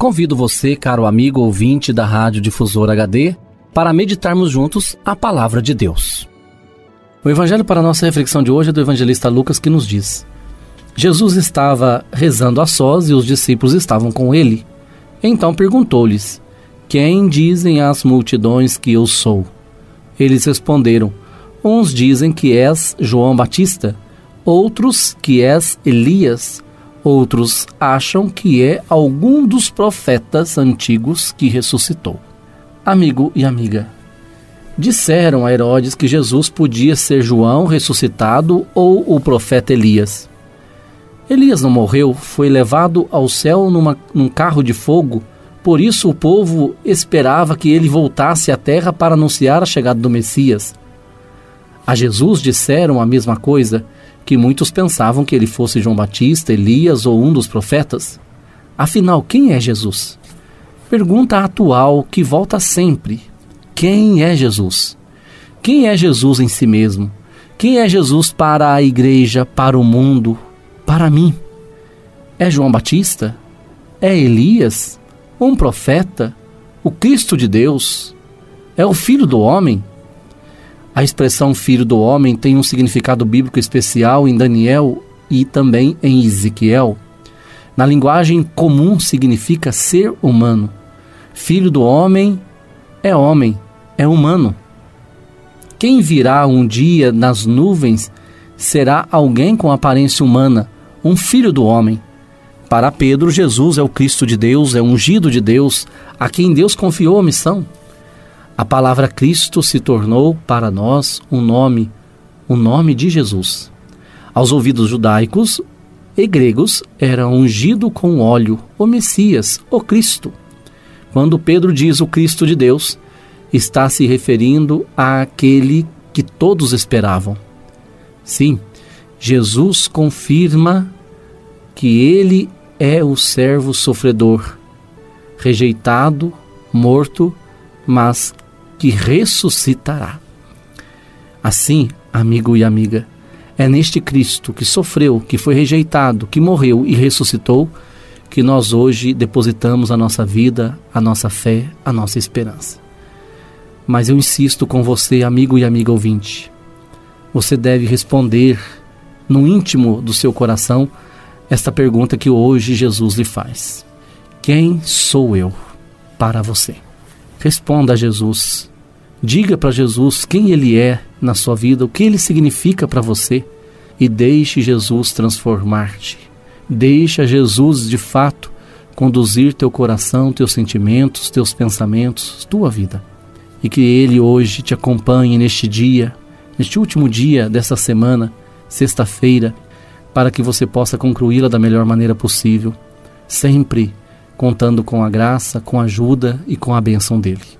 Convido você, caro amigo ouvinte da Rádio Difusor HD, para meditarmos juntos a palavra de Deus. O evangelho para nossa reflexão de hoje é do evangelista Lucas que nos diz: Jesus estava rezando a sós e os discípulos estavam com ele. Então perguntou-lhes: Quem dizem as multidões que eu sou? Eles responderam: Uns dizem que és João Batista, outros que és Elias Outros acham que é algum dos profetas antigos que ressuscitou. Amigo e amiga, disseram a Herodes que Jesus podia ser João ressuscitado ou o profeta Elias. Elias não morreu, foi levado ao céu numa, num carro de fogo, por isso o povo esperava que ele voltasse à terra para anunciar a chegada do Messias. A Jesus disseram a mesma coisa que muitos pensavam que ele fosse João Batista, Elias ou um dos profetas. Afinal, quem é Jesus? Pergunta atual que volta sempre: quem é Jesus? Quem é Jesus em si mesmo? Quem é Jesus para a igreja, para o mundo, para mim? É João Batista? É Elias? Um profeta? O Cristo de Deus? É o Filho do Homem? A expressão filho do homem tem um significado bíblico especial em Daniel e também em Ezequiel. Na linguagem comum significa ser humano. Filho do homem é homem, é humano. Quem virá um dia nas nuvens será alguém com aparência humana, um filho do homem. Para Pedro, Jesus é o Cristo de Deus, é ungido de Deus, a quem Deus confiou a missão. A palavra Cristo se tornou para nós um nome, o um nome de Jesus. Aos ouvidos judaicos e gregos era ungido com óleo o Messias, o Cristo. Quando Pedro diz o Cristo de Deus, está se referindo àquele que todos esperavam. Sim, Jesus confirma que ele é o servo sofredor, rejeitado, morto, mas que ressuscitará. Assim, amigo e amiga, é neste Cristo que sofreu, que foi rejeitado, que morreu e ressuscitou, que nós hoje depositamos a nossa vida, a nossa fé, a nossa esperança. Mas eu insisto com você, amigo e amiga ouvinte, você deve responder no íntimo do seu coração esta pergunta que hoje Jesus lhe faz: Quem sou eu para você? Responda a Jesus Diga para Jesus quem ele é na sua vida, o que ele significa para você e deixe Jesus transformar-te. Deixa Jesus de fato conduzir teu coração, teus sentimentos, teus pensamentos, tua vida. E que ele hoje te acompanhe neste dia neste último dia dessa semana, sexta-feira, para que você possa concluí-la da melhor maneira possível, sempre contando com a graça, com a ajuda e com a bênção dele.